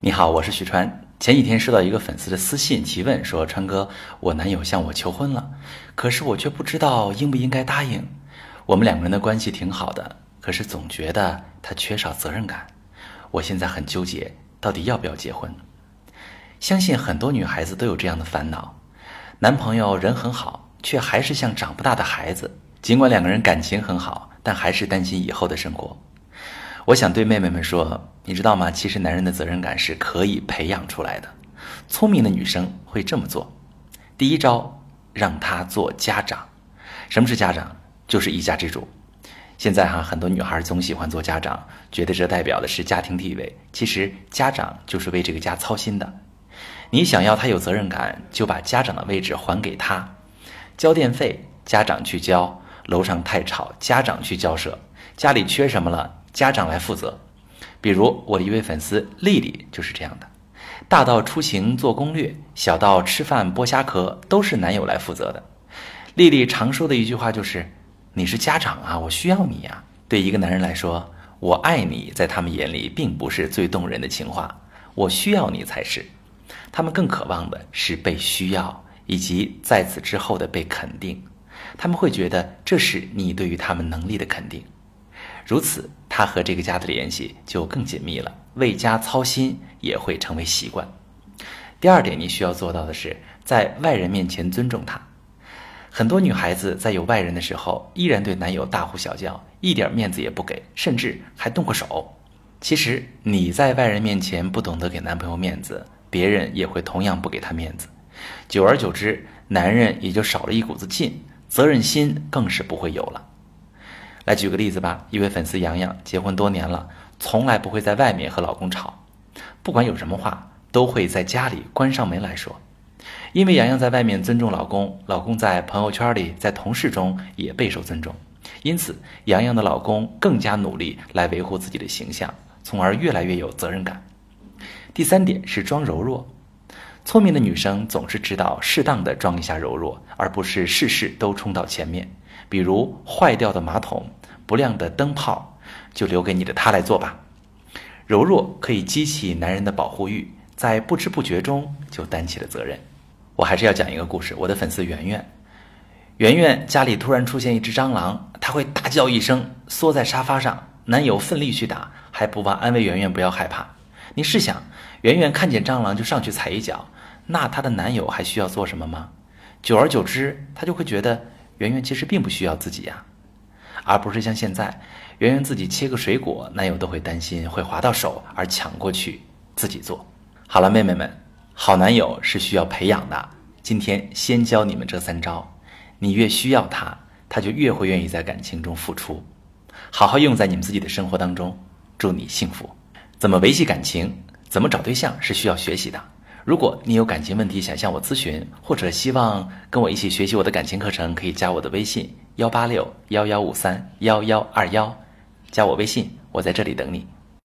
你好，我是许川。前几天收到一个粉丝的私信提问，说：“川哥，我男友向我求婚了，可是我却不知道应不应该答应。我们两个人的关系挺好的，可是总觉得他缺少责任感。我现在很纠结，到底要不要结婚？相信很多女孩子都有这样的烦恼：男朋友人很好，却还是像长不大的孩子。尽管两个人感情很好，但还是担心以后的生活。”我想对妹妹们说，你知道吗？其实男人的责任感是可以培养出来的。聪明的女生会这么做：第一招，让他做家长。什么是家长？就是一家之主。现在哈，很多女孩总喜欢做家长，觉得这代表的是家庭地位。其实家长就是为这个家操心的。你想要他有责任感，就把家长的位置还给他。交电费，家长去交；楼上太吵，家长去交涉；家里缺什么了。家长来负责，比如我的一位粉丝丽丽就是这样的，大到出行做攻略，小到吃饭剥虾壳，都是男友来负责的。丽丽常说的一句话就是：“你是家长啊，我需要你呀。”对一个男人来说，“我爱你”在他们眼里并不是最动人的情话，“我需要你”才是。他们更渴望的是被需要，以及在此之后的被肯定。他们会觉得这是你对于他们能力的肯定。如此，他和这个家的联系就更紧密了，为家操心也会成为习惯。第二点，你需要做到的是，在外人面前尊重他。很多女孩子在有外人的时候，依然对男友大呼小叫，一点面子也不给，甚至还动过手。其实你在外人面前不懂得给男朋友面子，别人也会同样不给他面子。久而久之，男人也就少了一股子劲，责任心更是不会有了。来举个例子吧，一位粉丝洋洋结婚多年了，从来不会在外面和老公吵，不管有什么话都会在家里关上门来说。因为洋洋在外面尊重老公，老公在朋友圈里、在同事中也备受尊重，因此洋洋的老公更加努力来维护自己的形象，从而越来越有责任感。第三点是装柔弱，聪明的女生总是知道适当的装一下柔弱，而不是事事都冲到前面。比如坏掉的马桶。不亮的灯泡，就留给你的他来做吧。柔弱可以激起男人的保护欲，在不知不觉中就担起了责任。我还是要讲一个故事。我的粉丝圆圆，圆圆家里突然出现一只蟑螂，她会大叫一声，缩在沙发上。男友奋力去打，还不忘安慰圆圆不要害怕。你试想，圆圆看见蟑螂就上去踩一脚，那她的男友还需要做什么吗？久而久之，她就会觉得圆圆其实并不需要自己呀。而不是像现在，圆圆自己切个水果，男友都会担心会划到手而抢过去自己做。好了，妹妹们，好男友是需要培养的。今天先教你们这三招，你越需要他，他就越会愿意在感情中付出。好好用在你们自己的生活当中，祝你幸福。怎么维系感情，怎么找对象是需要学习的。如果你有感情问题想向我咨询，或者希望跟我一起学习我的感情课程，可以加我的微信幺八六幺幺五三幺幺二幺，加我微信，我在这里等你。